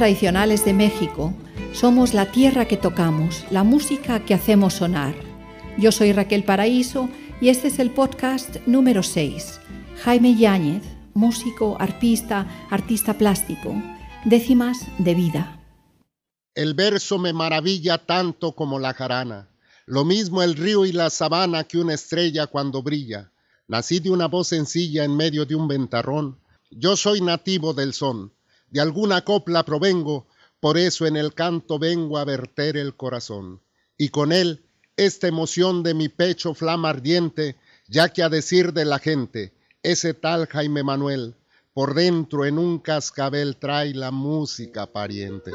tradicionales de México, somos la tierra que tocamos, la música que hacemos sonar. Yo soy Raquel Paraíso y este es el podcast número 6. Jaime Yáñez, músico, artista, artista plástico. Décimas de vida. El verso me maravilla tanto como la jarana, lo mismo el río y la sabana que una estrella cuando brilla. Nací de una voz sencilla en medio de un ventarrón. Yo soy nativo del son de alguna copla provengo, por eso en el canto vengo a verter el corazón. Y con él esta emoción de mi pecho flama ardiente, ya que a decir de la gente, ese tal Jaime Manuel, por dentro en un cascabel trae la música pariente.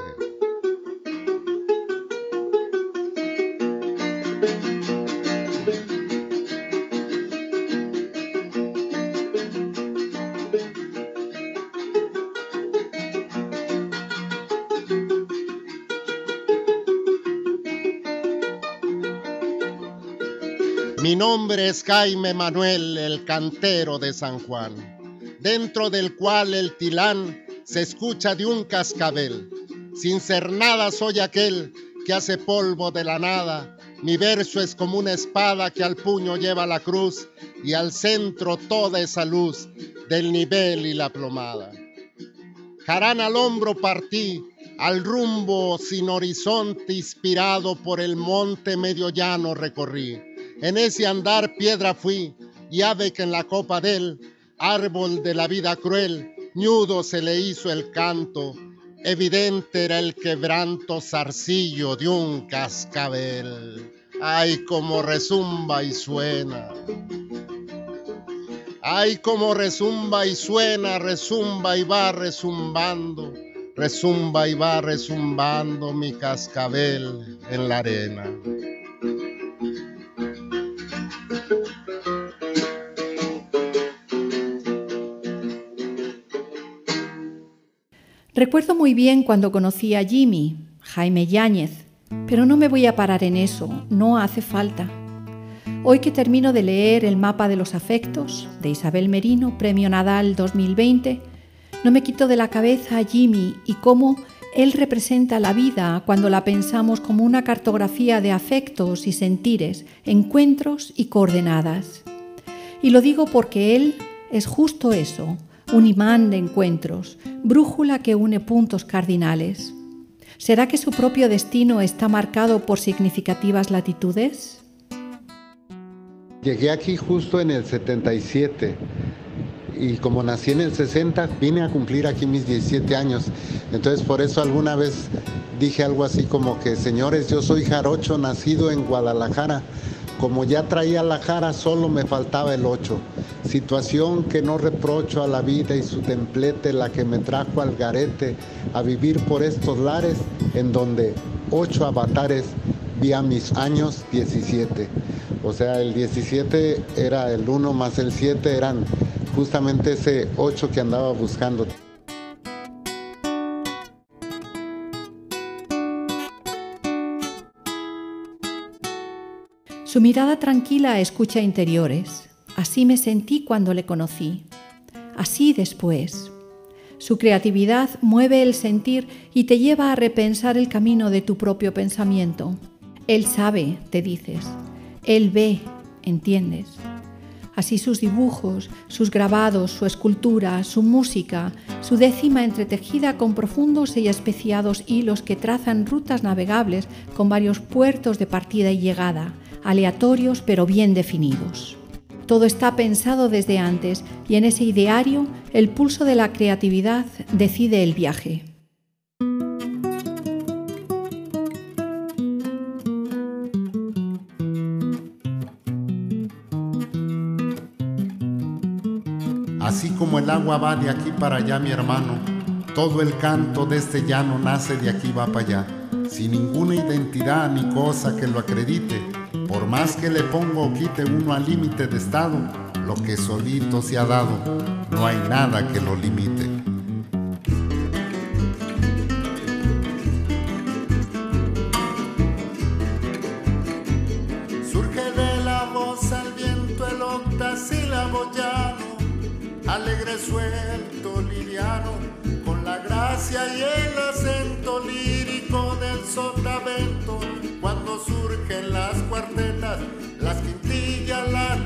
Mi nombre es Jaime Manuel, el cantero de San Juan, dentro del cual el tilán se escucha de un cascabel. Sin ser nada soy aquel que hace polvo de la nada. Mi verso es como una espada que al puño lleva la cruz y al centro toda esa luz del nivel y la plomada. Jarán al hombro partí, al rumbo sin horizonte inspirado por el monte medio llano recorrí en ese andar piedra fui, y ave que en la copa del árbol de la vida cruel, ñudo se le hizo el canto, evidente era el quebranto zarcillo de un cascabel. Ay, como resumba y suena. Ay, como resumba y suena, resumba y va resumbando, resumba y va resumbando mi cascabel en la arena. Recuerdo muy bien cuando conocí a Jimmy, Jaime Yáñez, pero no me voy a parar en eso, no hace falta. Hoy que termino de leer El mapa de los afectos de Isabel Merino, Premio Nadal 2020, no me quito de la cabeza a Jimmy y cómo él representa la vida cuando la pensamos como una cartografía de afectos y sentires, encuentros y coordenadas. Y lo digo porque él es justo eso, un imán de encuentros, brújula que une puntos cardinales. ¿Será que su propio destino está marcado por significativas latitudes? Llegué aquí justo en el 77 y como nací en el 60 vine a cumplir aquí mis 17 años. Entonces por eso alguna vez dije algo así como que, señores, yo soy jarocho nacido en Guadalajara como ya traía la jara, solo me faltaba el ocho. Situación que no reprocho a la vida y su templete, la que me trajo al garete a vivir por estos lares, en donde ocho avatares vi a mis años 17. O sea, el 17 era el 1 más el 7, eran justamente ese 8 que andaba buscando. Su mirada tranquila escucha interiores. Así me sentí cuando le conocí. Así después. Su creatividad mueve el sentir y te lleva a repensar el camino de tu propio pensamiento. Él sabe, te dices. Él ve, entiendes. Así sus dibujos, sus grabados, su escultura, su música, su décima entretejida con profundos y especiados hilos que trazan rutas navegables con varios puertos de partida y llegada, aleatorios pero bien definidos. Todo está pensado desde antes y en ese ideario el pulso de la creatividad decide el viaje. Así como el agua va de aquí para allá, mi hermano, todo el canto de este llano nace de aquí va para allá, sin ninguna identidad ni cosa que lo acredite por más que le pongo o quite uno al límite de estado, lo que solito se ha dado, no hay nada que lo limite.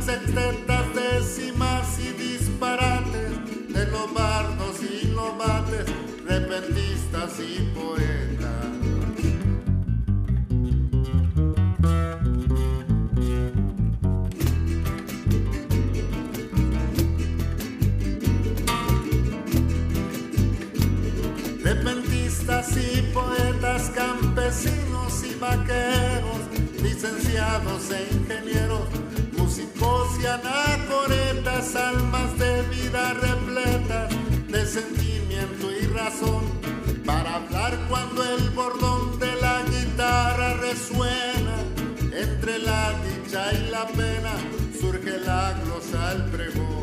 Setentas décimas y disparates de los bardos y los repentistas y poetas. Repentistas y poetas, campesinos y vaqueros, licenciados e ingenieros, y anacoretas, almas de vida repletas de sentimiento y razón, para hablar cuando el bordón de la guitarra resuena, entre la dicha y la pena surge la glosa al pregón.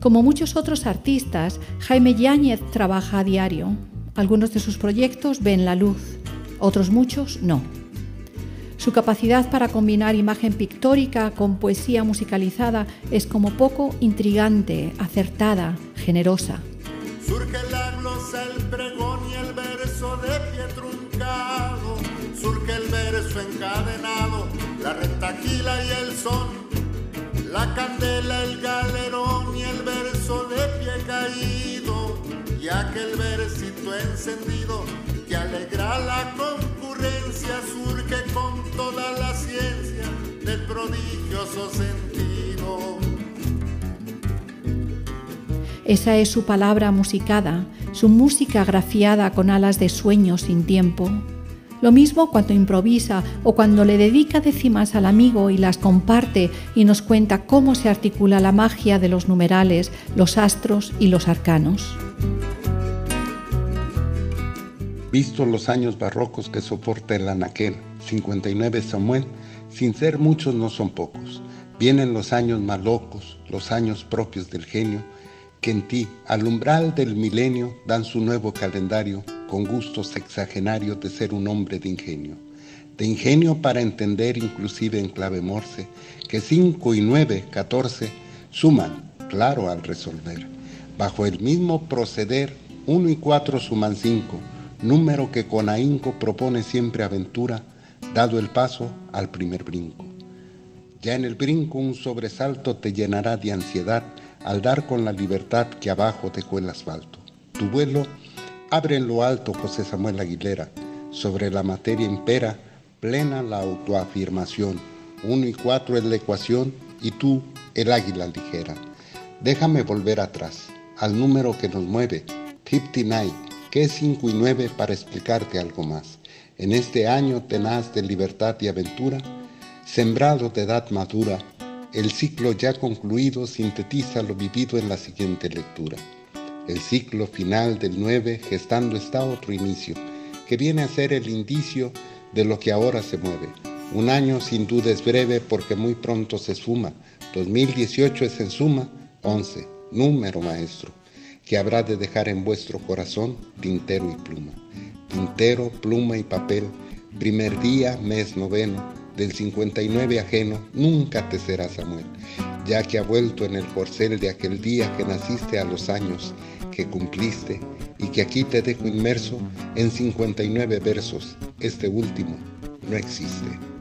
Como muchos otros artistas, Jaime Yáñez trabaja a diario. Algunos de sus proyectos ven la luz, otros muchos no. Su capacidad para combinar imagen pictórica con poesía musicalizada es como poco intrigante, acertada, generosa. Surge la glosa, el pregón y el verso de pie truncado. Surge el verso encadenado, la retaquila y el son. La candela, el galerón y el verso de pie caído. Y aquel versito encendido que alegra la surge con toda la ciencia del prodigioso sentido. Esa es su palabra musicada, su música grafiada con alas de sueño sin tiempo. Lo mismo cuando improvisa o cuando le dedica décimas al amigo y las comparte y nos cuenta cómo se articula la magia de los numerales, los astros y los arcanos. Visto los años barrocos que soporta el anaquel, 59 Samuel, sin ser muchos no son pocos. Vienen los años más locos, los años propios del genio, que en ti, al umbral del milenio, dan su nuevo calendario con gustos sexagenarios de ser un hombre de ingenio. De ingenio para entender, inclusive en clave morse, que 5 y 9, 14, suman, claro, al resolver. Bajo el mismo proceder, 1 y 4 suman 5, número que con ahínco propone siempre aventura, dado el paso al primer brinco. Ya en el brinco un sobresalto te llenará de ansiedad al dar con la libertad que abajo dejó el asfalto. Tu vuelo abre en lo alto José Samuel Aguilera, sobre la materia impera, plena la autoafirmación. Uno y cuatro es la ecuación y tú el águila ligera. Déjame volver atrás, al número que nos mueve, 59, que es 5 y 9 para explicarte algo más. En este año tenaz de libertad y aventura, sembrado de edad madura, el ciclo ya concluido sintetiza lo vivido en la siguiente lectura. El ciclo final del 9 gestando está otro inicio, que viene a ser el indicio de lo que ahora se mueve. Un año sin duda es breve porque muy pronto se suma. 2018 es en suma 11, número maestro, que habrá de dejar en vuestro corazón tintero y pluma. Tintero, pluma y papel, primer día, mes noveno, del 59 ajeno, nunca te será Samuel, ya que ha vuelto en el corcel de aquel día que naciste a los años que cumpliste y que aquí te dejo inmerso en 59 versos. Este último no existe.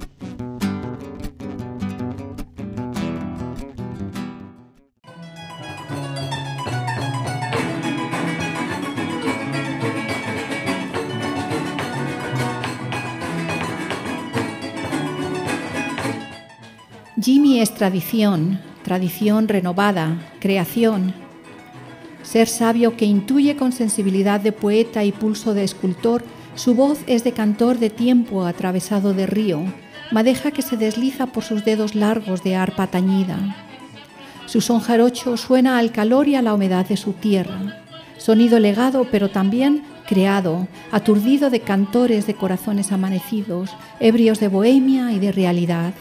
Es tradición, tradición renovada, creación. Ser sabio que intuye con sensibilidad de poeta y pulso de escultor, su voz es de cantor de tiempo atravesado de río, madeja que se desliza por sus dedos largos de arpa tañida. Su son jarocho suena al calor y a la humedad de su tierra, sonido legado pero también creado, aturdido de cantores de corazones amanecidos, ebrios de bohemia y de realidad.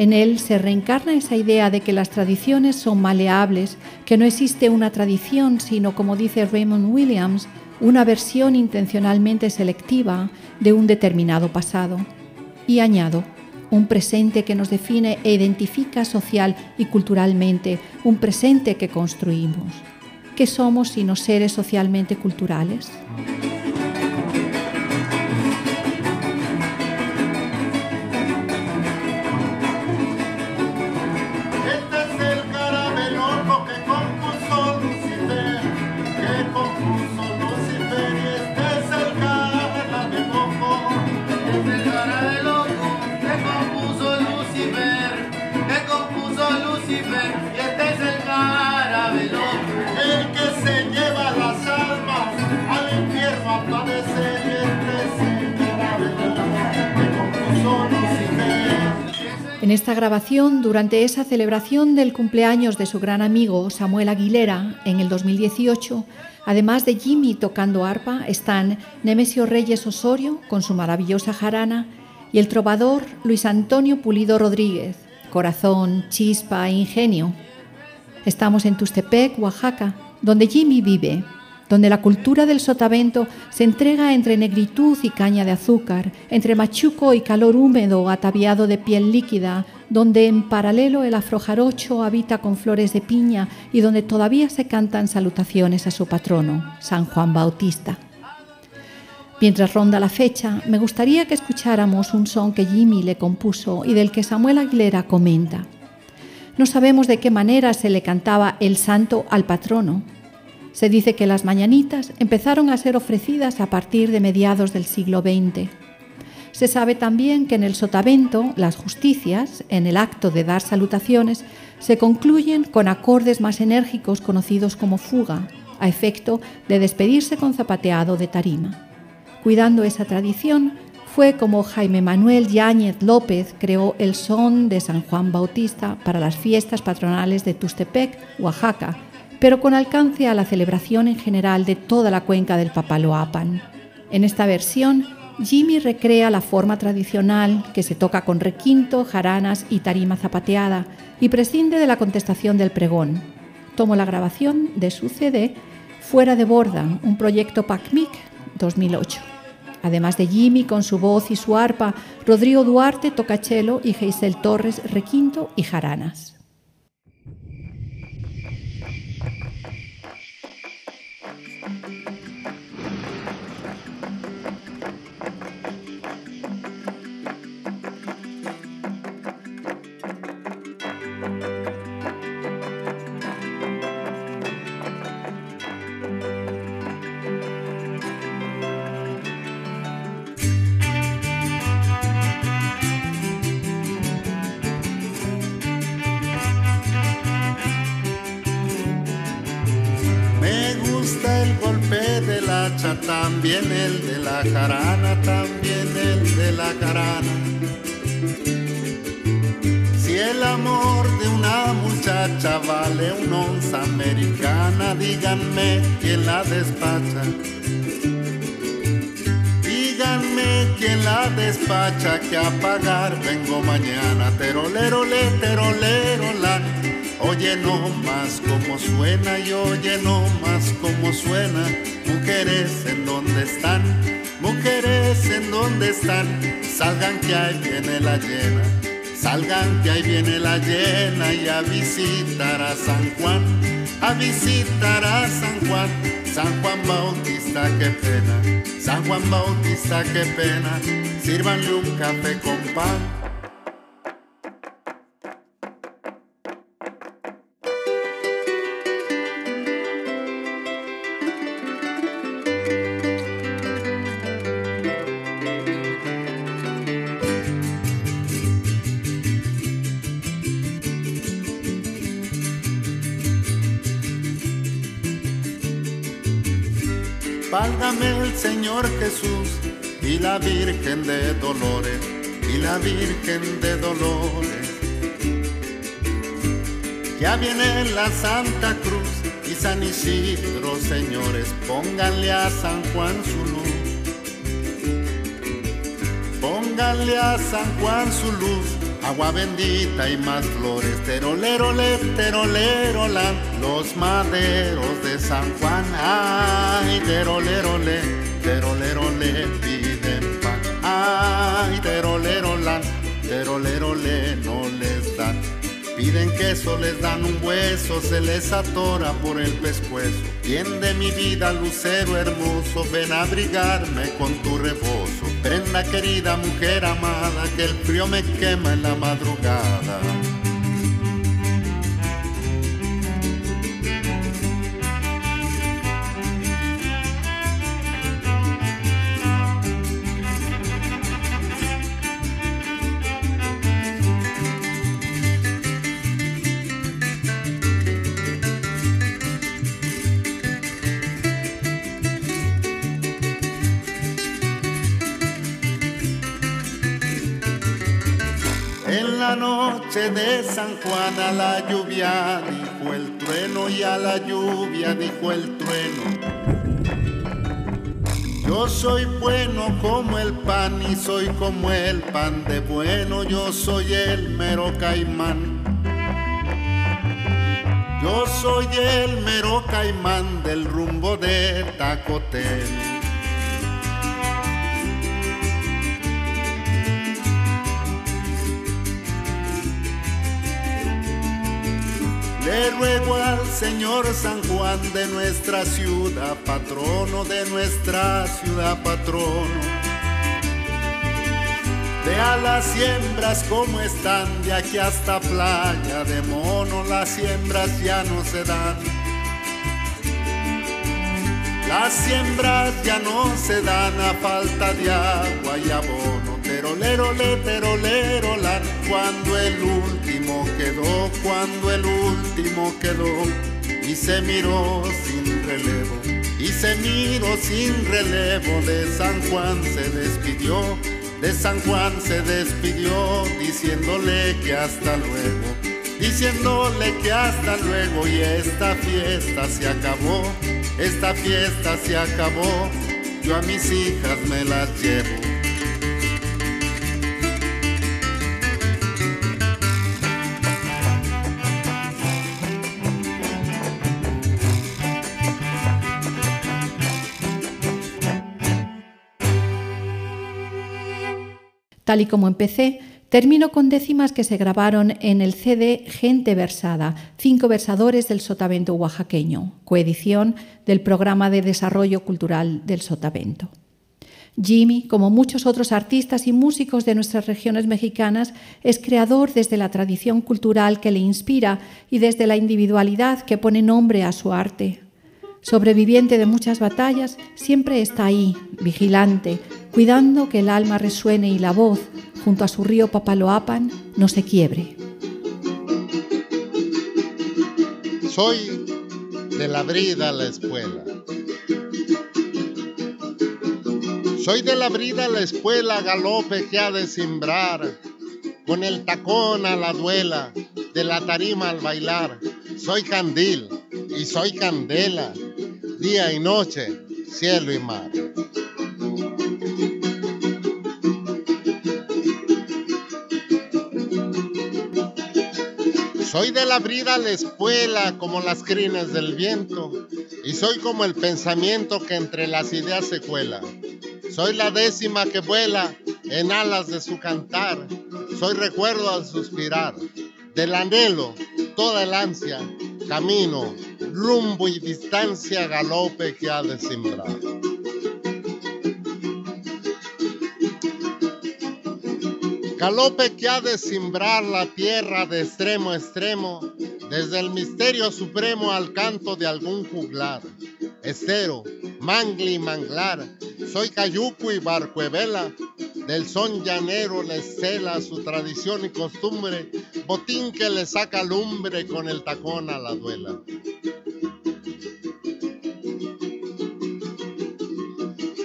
En él se reencarna esa idea de que las tradiciones son maleables, que no existe una tradición, sino, como dice Raymond Williams, una versión intencionalmente selectiva de un determinado pasado. Y añado, un presente que nos define e identifica social y culturalmente, un presente que construimos. ¿Qué somos sino seres socialmente culturales? En esta grabación, durante esa celebración del cumpleaños de su gran amigo Samuel Aguilera en el 2018, además de Jimmy tocando arpa, están Nemesio Reyes Osorio con su maravillosa jarana y el trovador Luis Antonio Pulido Rodríguez, corazón, chispa e ingenio. Estamos en Tustepec, Oaxaca, donde Jimmy vive donde la cultura del sotavento se entrega entre negritud y caña de azúcar, entre machuco y calor húmedo ataviado de piel líquida, donde en paralelo el afrojarocho habita con flores de piña y donde todavía se cantan salutaciones a su patrono, San Juan Bautista. Mientras ronda la fecha, me gustaría que escucháramos un son que Jimmy le compuso y del que Samuel Aguilera comenta. No sabemos de qué manera se le cantaba el santo al patrono, se dice que las mañanitas empezaron a ser ofrecidas a partir de mediados del siglo XX. Se sabe también que en el sotavento las justicias, en el acto de dar salutaciones, se concluyen con acordes más enérgicos conocidos como fuga, a efecto de despedirse con zapateado de tarima. Cuidando esa tradición, fue como Jaime Manuel Yáñez López creó el son de San Juan Bautista para las fiestas patronales de Tustepec, Oaxaca, pero con alcance a la celebración en general de toda la cuenca del Papaloapan. En esta versión, Jimmy recrea la forma tradicional que se toca con requinto, jaranas y tarima zapateada y prescinde de la contestación del pregón. Tomo la grabación de su CD Fuera de Borda, un proyecto PACMIC 2008. Además de Jimmy con su voz y su arpa, Rodrigo Duarte toca cello y Geisel Torres requinto y jaranas. también el de la jarana, también el de la jarana. Si el amor de una muchacha vale una onza americana, díganme quién la despacha. Díganme quién la despacha, que a pagar vengo mañana. Terolero, le, terolero, la. Oye no más como suena y oye no más como suena Mujeres en donde están, mujeres en donde están, salgan que ahí viene la llena, salgan que ahí viene la llena y a visitar a San Juan, a visitar a San Juan, San Juan Bautista, qué pena, San Juan Bautista, qué pena, sírvanle un café con pan Señor Jesús y la Virgen de Dolores y la Virgen de Dolores. Ya viene la Santa Cruz y San Isidro, señores, pónganle a San Juan su luz. Pónganle a San Juan su luz agua bendita y más flores, terolero, le, terolero, los maderos de San Juan, ay, terolero, le, terolero, le piden pan, ay, terolero, la, terolero, le, no les dan. Piden queso, les dan un hueso, se les atora por el pescuezo. Bien de mi vida, lucero hermoso, ven a abrigarme con tu rebozo. Prenda querida, mujer amada, que el frío me quema en la madrugada. De San Juan a la lluvia dijo el trueno y a la lluvia dijo el trueno. Yo soy bueno como el pan y soy como el pan de bueno, yo soy el mero caimán. Yo soy el mero caimán del rumbo de Tacotel. Le ruego al Señor San Juan de nuestra ciudad, patrono de nuestra ciudad, patrono. Vea las siembras como están, de aquí hasta playa de mono, las siembras ya no se dan. Las siembras ya no se dan a falta de agua y abono. Terolero, le, terolero, la, cuando el último quedó, cuando el último quedó, y se miró sin relevo, y se miró sin relevo, de San Juan se despidió, de San Juan se despidió, diciéndole que hasta luego, diciéndole que hasta luego, y esta fiesta se acabó, esta fiesta se acabó, yo a mis hijas me las llevo. Tal y como empecé, termino con décimas que se grabaron en el CD Gente Versada, cinco versadores del Sotavento oaxaqueño, coedición del Programa de Desarrollo Cultural del Sotavento. Jimmy, como muchos otros artistas y músicos de nuestras regiones mexicanas, es creador desde la tradición cultural que le inspira y desde la individualidad que pone nombre a su arte. Sobreviviente de muchas batallas, siempre está ahí, vigilante, cuidando que el alma resuene y la voz, junto a su río Papaloapan, no se quiebre. Soy de la brida a la escuela. Soy de la brida a la escuela, galope que ha de simbrar, con el tacón a la duela, de la tarima al bailar. Soy candil y soy candela, día y noche, cielo y mar. Soy de la brida la espuela como las crines del viento y soy como el pensamiento que entre las ideas se cuela. Soy la décima que vuela en alas de su cantar. Soy recuerdo al suspirar del anhelo, toda el ansia, camino, rumbo y distancia, galope que ha de sembrar. Galope que ha de simbrar la tierra de extremo a extremo, desde el misterio supremo al canto de algún juglar. Estero, mangli y manglar, soy cayuco y barcuevela, del son llanero le cela su tradición y costumbre, botín que le saca lumbre con el tacón a la duela.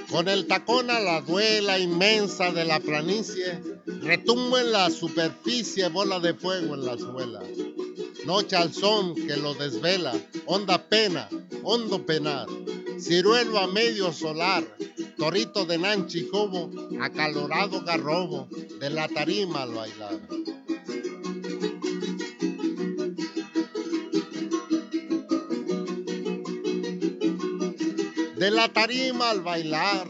Con el tacón a la duela inmensa de la planicie, retumbo en la superficie bola de fuego en la suela. Noche al son que lo desvela, honda pena, hondo penar, ciruelo a medio solar, torito de nanchicobo, acalorado garrobo, de la tarima al bailar. De la tarima al bailar,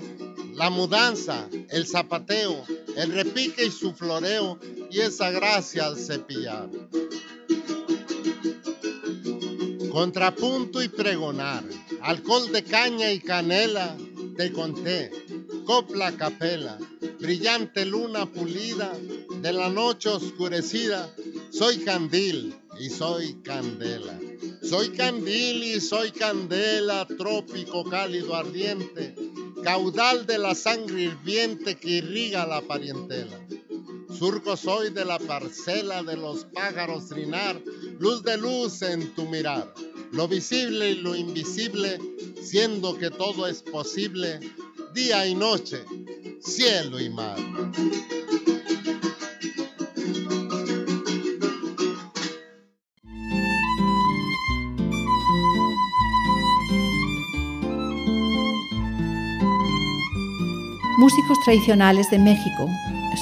la mudanza, el zapateo, el repique y su floreo y esa gracia al cepillar. Contrapunto y pregonar, alcohol de caña y canela, te conté, copla capela, brillante luna pulida, de la noche oscurecida, soy candil y soy candela. Soy candil y soy candela, trópico cálido ardiente, caudal de la sangre hirviente que irriga la parientela. Surco soy de la parcela de los pájaros trinar, luz de luz en tu mirar, lo visible y lo invisible, siendo que todo es posible, día y noche, cielo y mar. Músicos tradicionales de México,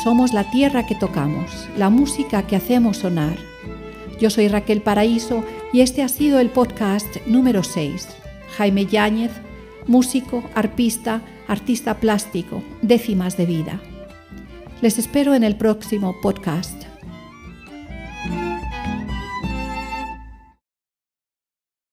somos la tierra que tocamos, la música que hacemos sonar. Yo soy Raquel Paraíso y este ha sido el podcast número 6. Jaime Yáñez, músico, arpista, artista plástico, décimas de vida. Les espero en el próximo podcast.